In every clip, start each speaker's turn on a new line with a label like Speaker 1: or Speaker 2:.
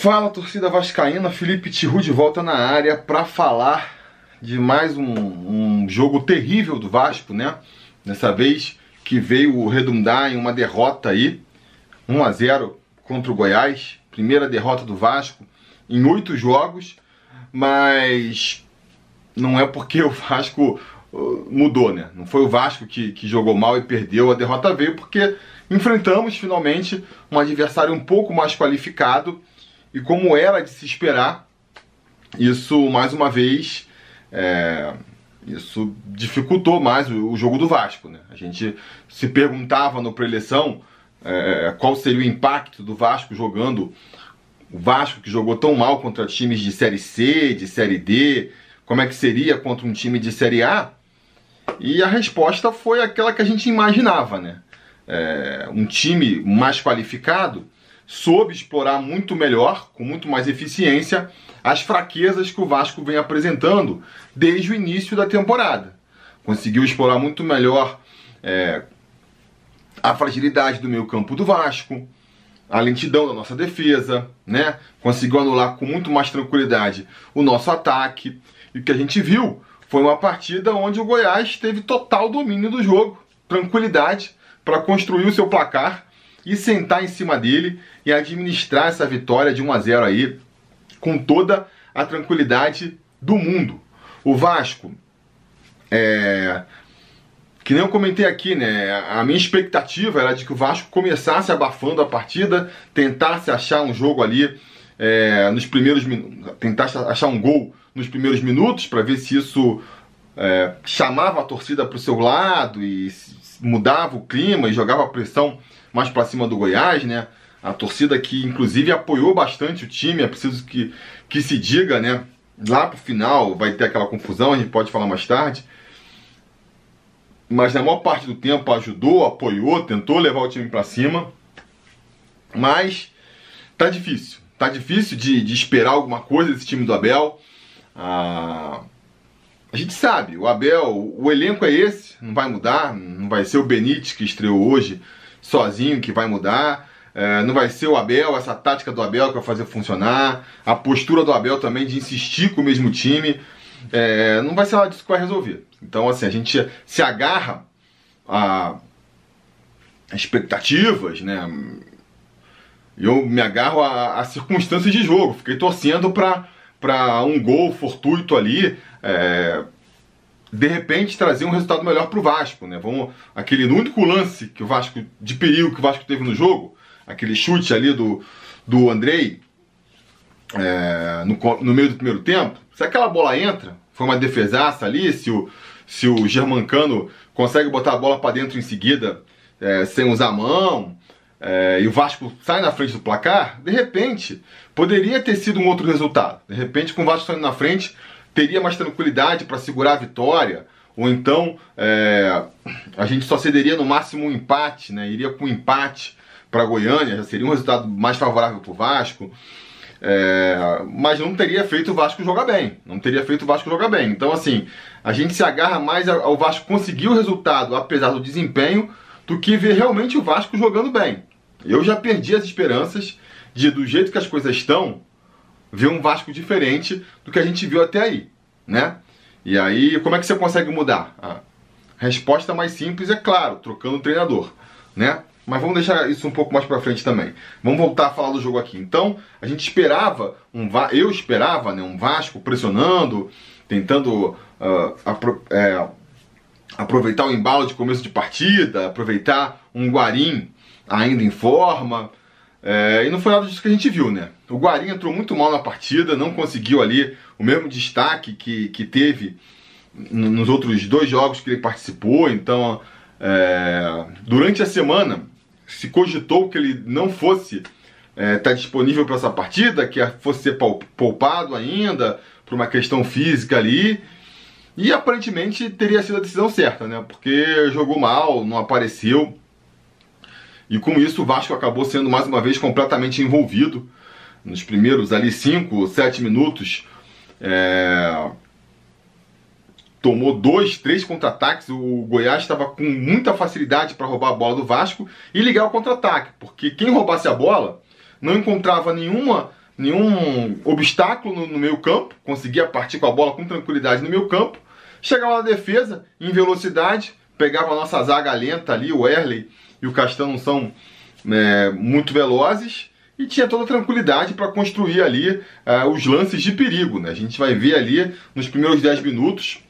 Speaker 1: Fala torcida vascaína, Felipe Tiru de volta na área para falar de mais um, um, jogo terrível do Vasco, né? Dessa vez que veio redundar em uma derrota aí, 1 a 0 contra o Goiás, primeira derrota do Vasco em oito jogos, mas não é porque o Vasco uh, mudou, né? Não foi o Vasco que, que jogou mal e perdeu, a derrota veio porque enfrentamos finalmente um adversário um pouco mais qualificado e como era de se esperar, isso mais uma vez é, isso dificultou mais o, jogo do Vasco. Né? A gente se perguntava no pré-eleição é, qual seria o impacto do Vasco jogando o Vasco que jogou tão mal contra times de Série C, de Série D, como é que seria contra um time de Série A? E a resposta foi aquela que a gente imaginava, né? É, um time mais qualificado soube explorar muito melhor, com muito mais eficiência, as fraquezas que o Vasco vem apresentando desde o início da temporada. Conseguiu explorar muito melhor é, a fragilidade do meio campo do Vasco, a lentidão da nossa defesa, né? Conseguiu anular com muito mais tranquilidade o nosso ataque. E o que a gente viu foi uma partida onde o Goiás teve total domínio do jogo, tranquilidade para construir o seu placar e sentar em cima dele e administrar essa vitória de 1 a 0 aí com toda a tranquilidade do mundo. O Vasco, é, que nem eu comentei aqui, né? A minha expectativa era de que o Vasco começasse abafando a partida, tentasse achar um jogo ali é, nos primeiros minutos, tentasse achar um gol nos primeiros minutos para ver se isso é, chamava a torcida para o seu lado e mudava o clima e jogava pressão mais para cima do Goiás, né? A torcida que inclusive apoiou bastante o time, é preciso que, que se diga, né? Lá pro final vai ter aquela confusão, a gente pode falar mais tarde. Mas na maior parte do tempo ajudou, apoiou, tentou levar o time para cima. Mas tá difícil. Tá difícil de, de esperar alguma coisa desse time do Abel. Ah, a gente sabe, o Abel, o elenco é esse, não vai mudar, não vai ser o Benítez que estreou hoje sozinho que vai mudar. É, não vai ser o Abel, essa tática do Abel que vai fazer funcionar, a postura do Abel também de insistir com o mesmo time, é, não vai ser lá disso que vai resolver. Então, assim, a gente se agarra a expectativas, né? Eu me agarro a, a circunstâncias de jogo, fiquei torcendo para um gol fortuito ali. É, de repente trazer um resultado melhor para o Vasco, né? Vamos aquele único lance que o Vasco de perigo que o Vasco teve no jogo, aquele chute ali do do Andrei é, no, no meio do primeiro tempo. Se aquela bola entra, foi uma defesaça ali, se o se o Germancano consegue botar a bola para dentro em seguida é, sem usar a mão, é, e o Vasco sai na frente do placar, de repente poderia ter sido um outro resultado. De repente, com o Vasco saindo na frente, teria mais tranquilidade para segurar a vitória, ou então é, a gente só cederia no máximo um empate, né? iria com um empate para Goiânia, já seria um resultado mais favorável para o Vasco. É, mas não teria feito o Vasco jogar bem. Não teria feito o Vasco jogar bem. Então, assim, a gente se agarra mais ao Vasco conseguir o resultado, apesar do desempenho, do que ver realmente o Vasco jogando bem. Eu já perdi as esperanças de, do jeito que as coisas estão, ver um Vasco diferente do que a gente viu até aí, né? E aí, como é que você consegue mudar? A resposta mais simples é claro, trocando o treinador, né? Mas vamos deixar isso um pouco mais para frente também. Vamos voltar a falar do jogo aqui. Então, a gente esperava um eu esperava, né, um Vasco pressionando, tentando uh, apro é, aproveitar o embalo de começo de partida, aproveitar um Guarim ainda em forma, é, e não foi nada disso que a gente viu, né? O Guarim entrou muito mal na partida, não conseguiu ali o mesmo destaque que, que teve nos outros dois jogos que ele participou. Então, é, durante a semana, se cogitou que ele não fosse estar é, tá disponível para essa partida, que fosse ser poupado ainda por uma questão física ali. E aparentemente teria sido a decisão certa, né? Porque jogou mal, não apareceu. E com isso o Vasco acabou sendo mais uma vez completamente envolvido. Nos primeiros ali 5, 7 minutos, é... tomou dois, três contra-ataques. O Goiás estava com muita facilidade para roubar a bola do Vasco e ligar o contra-ataque, porque quem roubasse a bola não encontrava nenhuma nenhum obstáculo no, no meio campo, conseguia partir com a bola com tranquilidade no meio campo, chegava na defesa em velocidade, pegava a nossa zaga lenta ali, o Erley e o Castão são é, muito velozes e tinha toda tranquilidade para construir ali é, os lances de perigo. Né? A gente vai ver ali nos primeiros 10 minutos,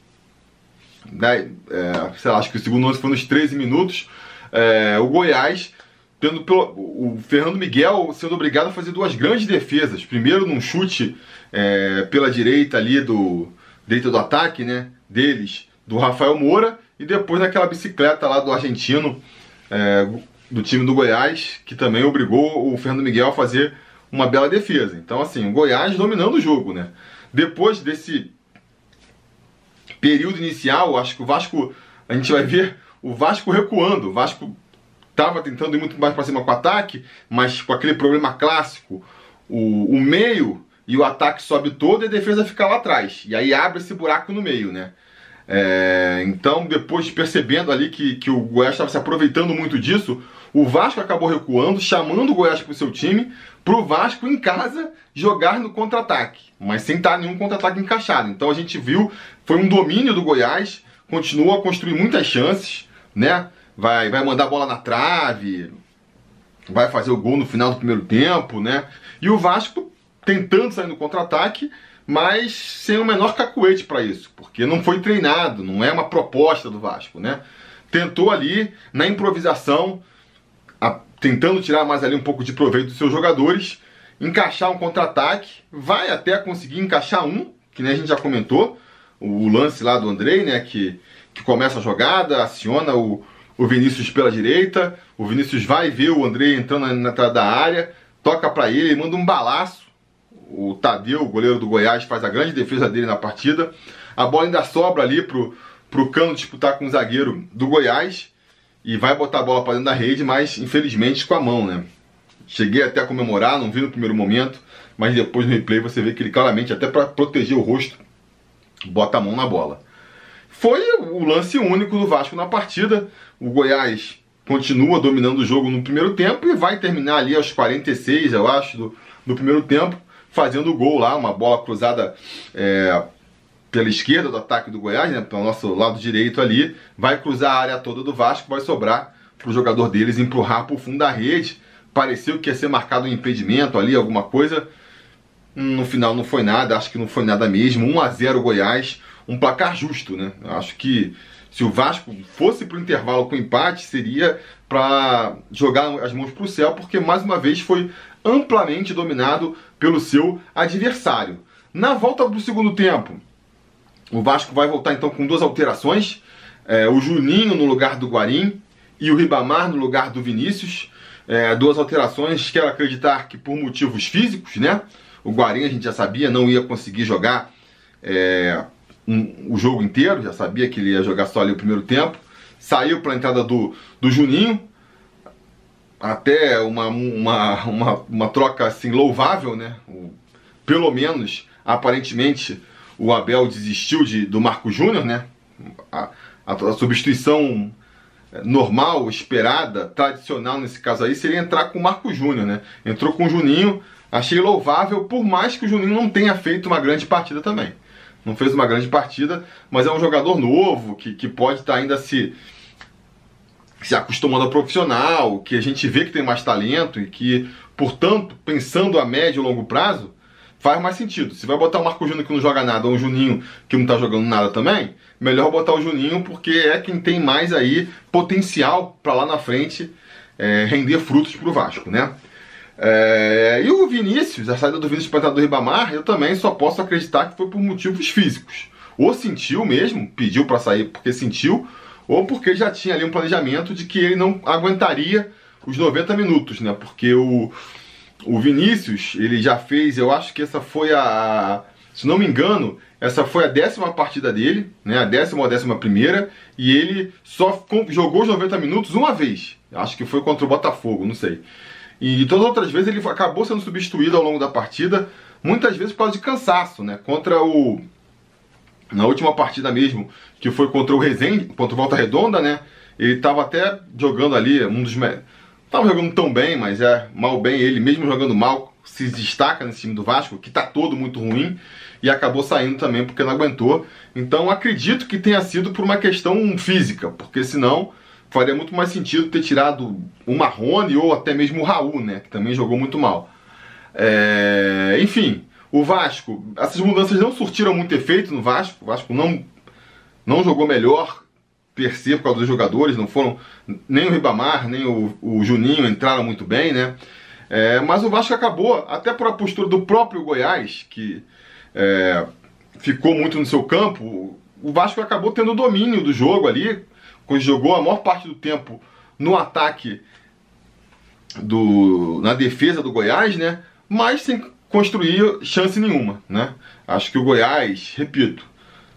Speaker 1: né, é, sei lá, acho que o segundo lance foi nos 13 minutos, é, o Goiás tendo o Fernando Miguel sendo obrigado a fazer duas grandes defesas. Primeiro num chute é, pela direita ali do direita do ataque, né, deles, do Rafael Moura e depois naquela bicicleta lá do argentino é, do time do Goiás que também obrigou o Fernando Miguel a fazer uma bela defesa. Então assim, o Goiás dominando o jogo, né? Depois desse período inicial, acho que o Vasco a gente vai ver o Vasco recuando, o Vasco estava tentando ir muito mais para cima com o ataque, mas com aquele problema clássico, o, o meio e o ataque sobe todo e a defesa fica lá atrás. E aí abre esse buraco no meio, né? É, então, depois percebendo ali que, que o Goiás estava se aproveitando muito disso, o Vasco acabou recuando, chamando o Goiás para o seu time, para o Vasco em casa jogar no contra-ataque, mas sem estar nenhum contra-ataque encaixado. Então a gente viu, foi um domínio do Goiás, continua a construir muitas chances, né? vai, vai mandar a bola na trave, vai fazer o gol no final do primeiro tempo, né? E o Vasco tentando sair no contra-ataque, mas sem o menor cacuete para isso, porque não foi treinado, não é uma proposta do Vasco, né? Tentou ali na improvisação, tentando tirar mais ali um pouco de proveito dos seus jogadores, encaixar um contra-ataque, vai até conseguir encaixar um, que nem a gente já comentou, o lance lá do Andrei, né, que, que começa a jogada, aciona o, o Vinícius pela direita, o Vinícius vai ver o André entrando na entrada da área, toca para ele, manda um balaço. O Tadeu, o goleiro do Goiás, faz a grande defesa dele na partida. A bola ainda sobra ali pro, pro Cano disputar com o zagueiro do Goiás e vai botar a bola para dentro da rede, mas infelizmente com a mão, né? Cheguei até a comemorar, não vi no primeiro momento, mas depois no replay você vê que ele claramente, até para proteger o rosto, bota a mão na bola. Foi o lance único do Vasco na partida. O Goiás continua dominando o jogo no primeiro tempo e vai terminar ali aos 46, eu acho, do, do primeiro tempo, fazendo o gol lá, uma bola cruzada é, pela esquerda do ataque do Goiás, né, pelo nosso lado direito ali, vai cruzar a área toda do Vasco, vai sobrar para o jogador deles empurrar para o fundo da rede. Pareceu que ia ser marcado um impedimento ali, alguma coisa. No final não foi nada, acho que não foi nada mesmo. 1 a 0 Goiás um placar justo, né? Acho que se o Vasco fosse para o intervalo com empate, seria para jogar as mãos para o céu, porque mais uma vez foi amplamente dominado pelo seu adversário. Na volta para o segundo tempo, o Vasco vai voltar então com duas alterações: é, o Juninho no lugar do Guarim e o Ribamar no lugar do Vinícius. É, duas alterações, quero acreditar que por motivos físicos, né? O Guarim a gente já sabia, não ia conseguir jogar. É, um, o jogo inteiro, já sabia que ele ia jogar só ali o primeiro tempo. Saiu para a entrada do, do Juninho, até uma, uma, uma, uma troca assim louvável, né? O, pelo menos, aparentemente, o Abel desistiu de, do Marco Júnior, né? A, a, a, substituição normal, esperada, tradicional nesse caso aí, seria entrar com o Marco Júnior, né? Entrou com o Juninho, achei louvável, por mais que o Juninho não tenha feito uma grande partida também não fez uma grande partida, mas é um jogador novo que, que pode estar ainda se, se acostumando ao profissional, que a gente vê que tem mais talento e que, portanto, pensando a médio e longo prazo, faz mais sentido. Se vai botar o Marco Júnior que não joga nada ou um Juninho que não está jogando nada também, melhor botar o Juninho porque é quem tem mais aí potencial para lá na frente é, render frutos para o Vasco, né? É, e o Vinícius, a saída do Vinícius para do Ribamar, eu também só posso acreditar que foi por motivos físicos. Ou sentiu mesmo, pediu para sair porque sentiu, ou porque já tinha ali um planejamento de que ele não aguentaria os 90 minutos, né? Porque o, o Vinícius, ele já fez, eu acho que essa foi a. Se não me engano, essa foi a décima partida dele, né? A décima ou a décima primeira, e ele só jogou os 90 minutos uma vez. Acho que foi contra o Botafogo, não sei. E todas as outras vezes ele acabou sendo substituído ao longo da partida, muitas vezes por causa de cansaço, né? Contra o. Na última partida mesmo, que foi contra o Rezende, contra o Volta Redonda, né? Ele estava até jogando ali, um dos. Tava jogando tão bem, mas é mal bem ele, mesmo jogando mal, se destaca nesse time do Vasco, que tá todo muito ruim, e acabou saindo também porque não aguentou. Então acredito que tenha sido por uma questão física, porque senão faria muito mais sentido ter tirado o Marrone ou até mesmo o Raul, né? Que também jogou muito mal. É... Enfim, o Vasco, essas mudanças não surtiram muito efeito no Vasco. O Vasco não, não jogou melhor per por causa dos jogadores, não foram. Nem o Ribamar, nem o, o Juninho entraram muito bem, né? É, mas o Vasco acabou, até por a postura do próprio Goiás, que é, ficou muito no seu campo, o Vasco acabou tendo domínio do jogo ali, jogou a maior parte do tempo no ataque do na defesa do Goiás, né? Mas sem construir chance nenhuma, né? Acho que o Goiás, repito,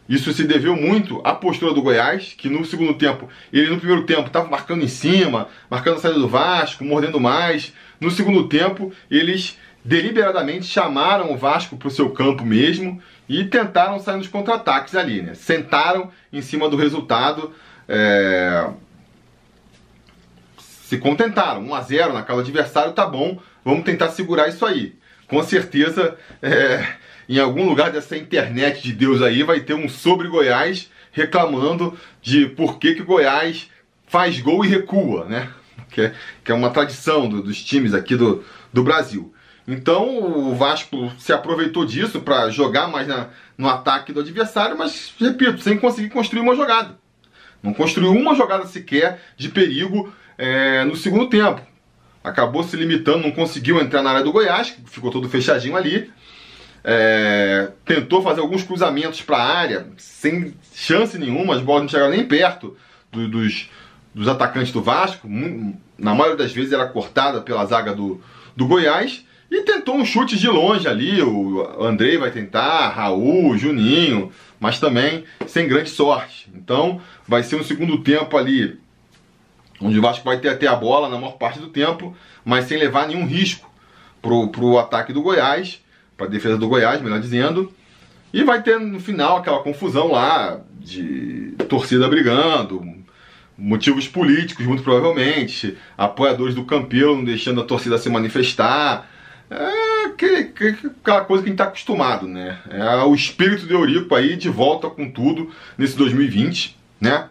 Speaker 1: isso se deveu muito à postura do Goiás, que no segundo tempo, ele no primeiro tempo estava marcando em cima, marcando a saída do Vasco, mordendo mais. No segundo tempo, eles deliberadamente chamaram o Vasco para o seu campo mesmo e tentaram sair nos contra-ataques ali, né? Sentaram em cima do resultado é, se contentaram. 1 a 0 na casa do adversário, tá bom, vamos tentar segurar isso aí. Com certeza, é, em algum lugar dessa internet de Deus aí, vai ter um sobre Goiás reclamando de por que, que Goiás faz gol e recua, né? Que é, que é uma tradição do, dos times aqui do, do Brasil. Então o Vasco se aproveitou disso para jogar mais na, no ataque do adversário, mas repito, sem conseguir construir uma jogada. Não construiu uma jogada sequer de perigo é, no segundo tempo. Acabou se limitando, não conseguiu entrar na área do Goiás, ficou todo fechadinho ali. É, tentou fazer alguns cruzamentos para a área, sem chance nenhuma, as bolas não chegaram nem perto do, dos, dos atacantes do Vasco. Na maioria das vezes era cortada pela zaga do, do Goiás. E tentou um chute de longe ali, o Andrei vai tentar, Raul, Juninho, mas também sem grande sorte. Então vai ser um segundo tempo ali, onde o Vasco vai ter até a bola na maior parte do tempo, mas sem levar nenhum risco pro, pro ataque do Goiás, para defesa do Goiás, melhor dizendo. E vai ter no final aquela confusão lá de torcida brigando, motivos políticos, muito provavelmente, apoiadores do Campelo não deixando a torcida se manifestar. É que, que, aquela coisa que a gente está acostumado, né? É o espírito de Eurico aí de volta com tudo nesse 2020, né?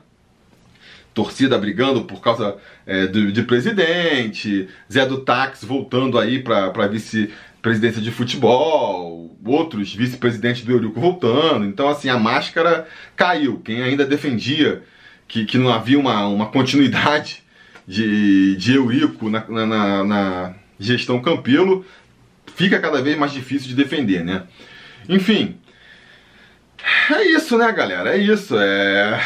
Speaker 1: Torcida brigando por causa é, de, de, presidente, Zé do Táxi voltando aí para vice-presidência de futebol, outros vice-presidentes do Eurico voltando. Então, assim, a máscara caiu. Quem ainda defendia que, que não havia uma, uma continuidade de, de Eurico na, na, na gestão Campelo fica cada vez mais difícil de defender, né? Enfim, é isso, né, galera? É isso. É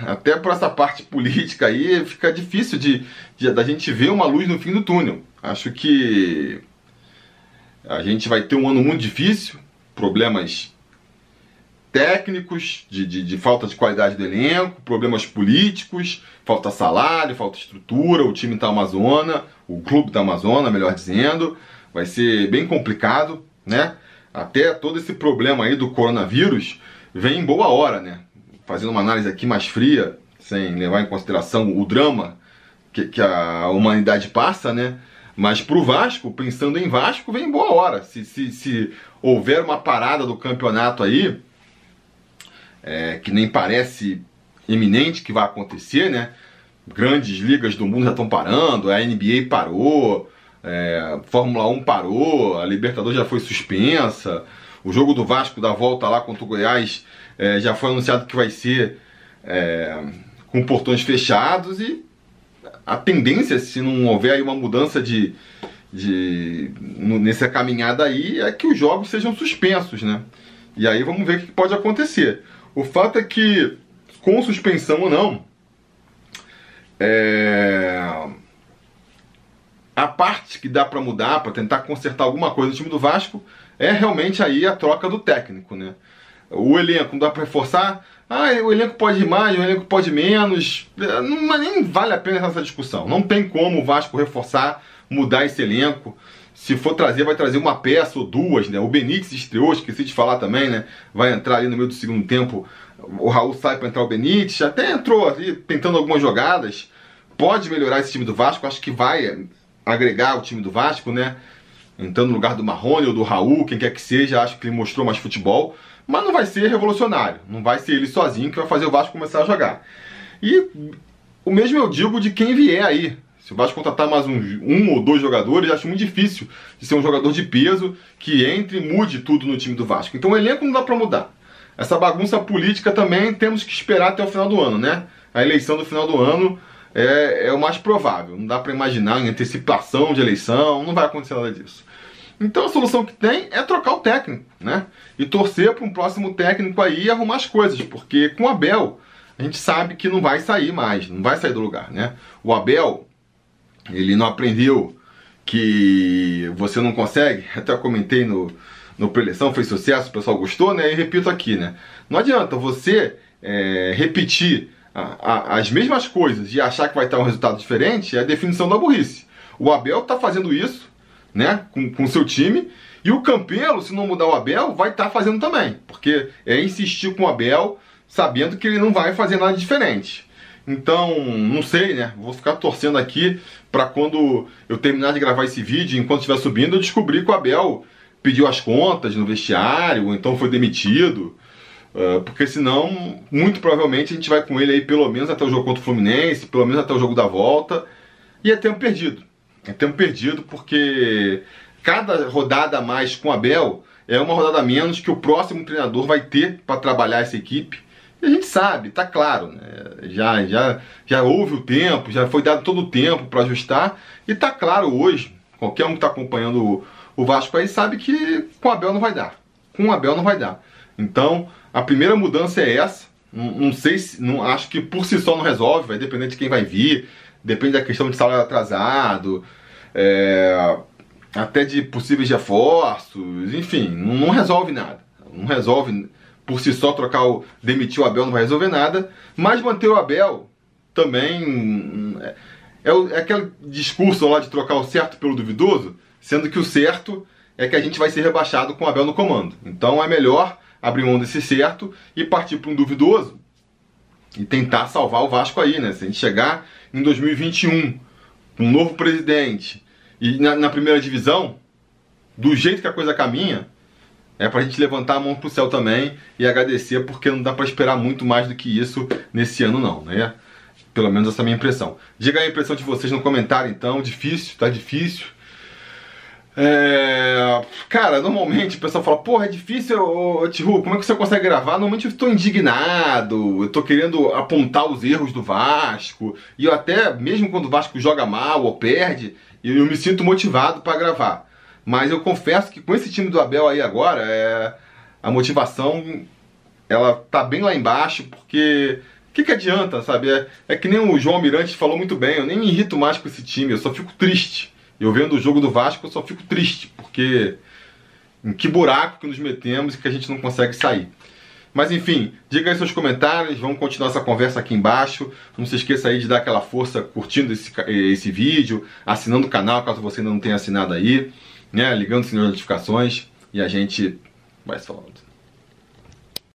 Speaker 1: até por essa parte política aí fica difícil de, de da gente ver uma luz no fim do túnel. Acho que a gente vai ter um ano muito difícil, problemas técnicos, de, de, de, falta de qualidade do elenco, problemas políticos, falta salário, falta estrutura, o time da Amazônia, o clube da Amazônia, melhor dizendo vai ser bem complicado, né? Até todo esse problema aí do coronavírus vem em boa hora, né? Fazendo uma análise aqui mais fria, sem levar em consideração o drama que, que a humanidade passa, né? Mas pro Vasco, pensando em Vasco, vem em boa hora. Se, se, se houver uma parada do campeonato aí, é, que nem parece iminente que vai acontecer, né? Grandes ligas do mundo já estão parando, a NBA parou, é, Fórmula 1 parou, a Libertadores já foi suspensa, o jogo do Vasco da volta lá contra o Goiás é, já foi anunciado que vai ser é, com portões fechados e a tendência, se não houver aí uma mudança de, de nessa caminhada aí, é que os jogos sejam suspensos, né? E aí vamos ver o que pode acontecer. O fato é que, com suspensão ou não, é a parte que dá para mudar, para tentar consertar alguma coisa no time do Vasco, é realmente aí a troca do técnico, né? O elenco não dá para reforçar, ah, o elenco pode ir mais, o elenco pode menos, não, nem vale a pena essa discussão. Não tem como o Vasco reforçar, mudar esse elenco. Se for trazer, vai trazer uma peça ou duas, né? O Benítez estreou, esqueci de falar também, né? Vai entrar ali no meio do segundo tempo. O Raul sai para entrar o Benítez, até entrou ali tentando algumas jogadas. Pode melhorar esse time do Vasco, acho que vai agregar o time do Vasco, né? entrando no lugar do Marrone ou do Raul, quem quer que seja, acho que ele mostrou mais futebol, mas não vai ser revolucionário, não vai ser ele sozinho que vai fazer o Vasco começar a jogar. E o mesmo eu digo de quem vier aí. Se o Vasco contratar mais um, um ou dois jogadores, acho muito difícil de ser um jogador de peso que entre e mude tudo no time do Vasco. Então o elenco não dá para mudar. Essa bagunça política também temos que esperar até o final do ano, né? A eleição do final do ano é, é o mais provável. Não dá para imaginar em antecipação de eleição, não vai acontecer nada disso. Então a solução que tem é trocar o técnico, né? E torcer para um próximo técnico aí e arrumar as coisas, porque com o Abel a gente sabe que não vai sair mais, não vai sair do lugar, né? O Abel ele não aprendeu que você não consegue, até comentei no, no preleção, fez sucesso, o pessoal gostou, né? E repito aqui, né? Não adianta você é, repetir a, a, as mesmas coisas e achar que vai ter um resultado diferente, é a definição da burrice. O Abel está fazendo isso, né? Com o seu time. E o Campelo, se não mudar o Abel, vai estar tá fazendo também. Porque é insistir com o Abel, sabendo que ele não vai fazer nada diferente. Então, não sei, né? Vou ficar torcendo aqui para quando eu terminar de gravar esse vídeo, enquanto estiver subindo, eu descobrir que o Abel pediu as contas no vestiário, ou então foi demitido. Uh, porque senão, muito provavelmente, a gente vai com ele aí pelo menos até o jogo contra o Fluminense, pelo menos até o jogo da volta. E é tempo perdido. É tempo perdido porque cada rodada a mais com Abel é uma rodada a menos que o próximo treinador vai ter para trabalhar essa equipe a gente sabe, tá claro, né? já, já, já houve o tempo, já foi dado todo o tempo para ajustar, e tá claro hoje, qualquer um que está acompanhando o, o Vasco aí sabe que com Abel não vai dar. Com Abel não vai dar. Então, a primeira mudança é essa. Não, não sei se. Não, acho que por si só não resolve, vai depender de quem vai vir, depende da questão de salário atrasado, é, até de possíveis reforços, enfim, não, resolve nada. Não resolve por si só trocar o. demitir o Abel não vai resolver nada, mas manter o Abel também. É, é, é aquele discurso lá de trocar o certo pelo duvidoso, sendo que o certo é que a gente vai ser rebaixado com o Abel no comando. Então é melhor abrir mão desse certo e partir para um duvidoso e tentar salvar o Vasco aí, né? Se a gente chegar em 2021 com um novo presidente e na, na primeira divisão, do jeito que a coisa caminha, é pra gente levantar a mão pro céu também e agradecer, porque não dá para esperar muito mais do que isso nesse ano não, né? Pelo menos essa é a minha impressão. Diga a impressão de vocês no comentário então, difícil, tá difícil. É... Cara, normalmente o pessoal fala, porra, é difícil, ô, Tihu, como é que você consegue gravar? Normalmente eu estou indignado, eu tô querendo apontar os erros do Vasco, e eu até, mesmo quando o Vasco joga mal ou perde, eu me sinto motivado para gravar. Mas eu confesso que com esse time do Abel aí agora, é, a motivação ela tá bem lá embaixo, porque o que, que adianta, sabe? É, é, que nem o João Mirante falou muito bem, eu nem me irrito mais com esse time, eu só fico triste. Eu vendo o jogo do Vasco, eu só fico triste, porque em que buraco que nos metemos e que a gente não consegue sair. Mas enfim, diga aí seus comentários, vamos continuar essa conversa aqui embaixo. Não se esqueça aí de dar aquela força curtindo esse, esse vídeo, assinando o canal caso você ainda não tenha assinado aí né? Ligando o sininho de notificações e a gente vai se falando.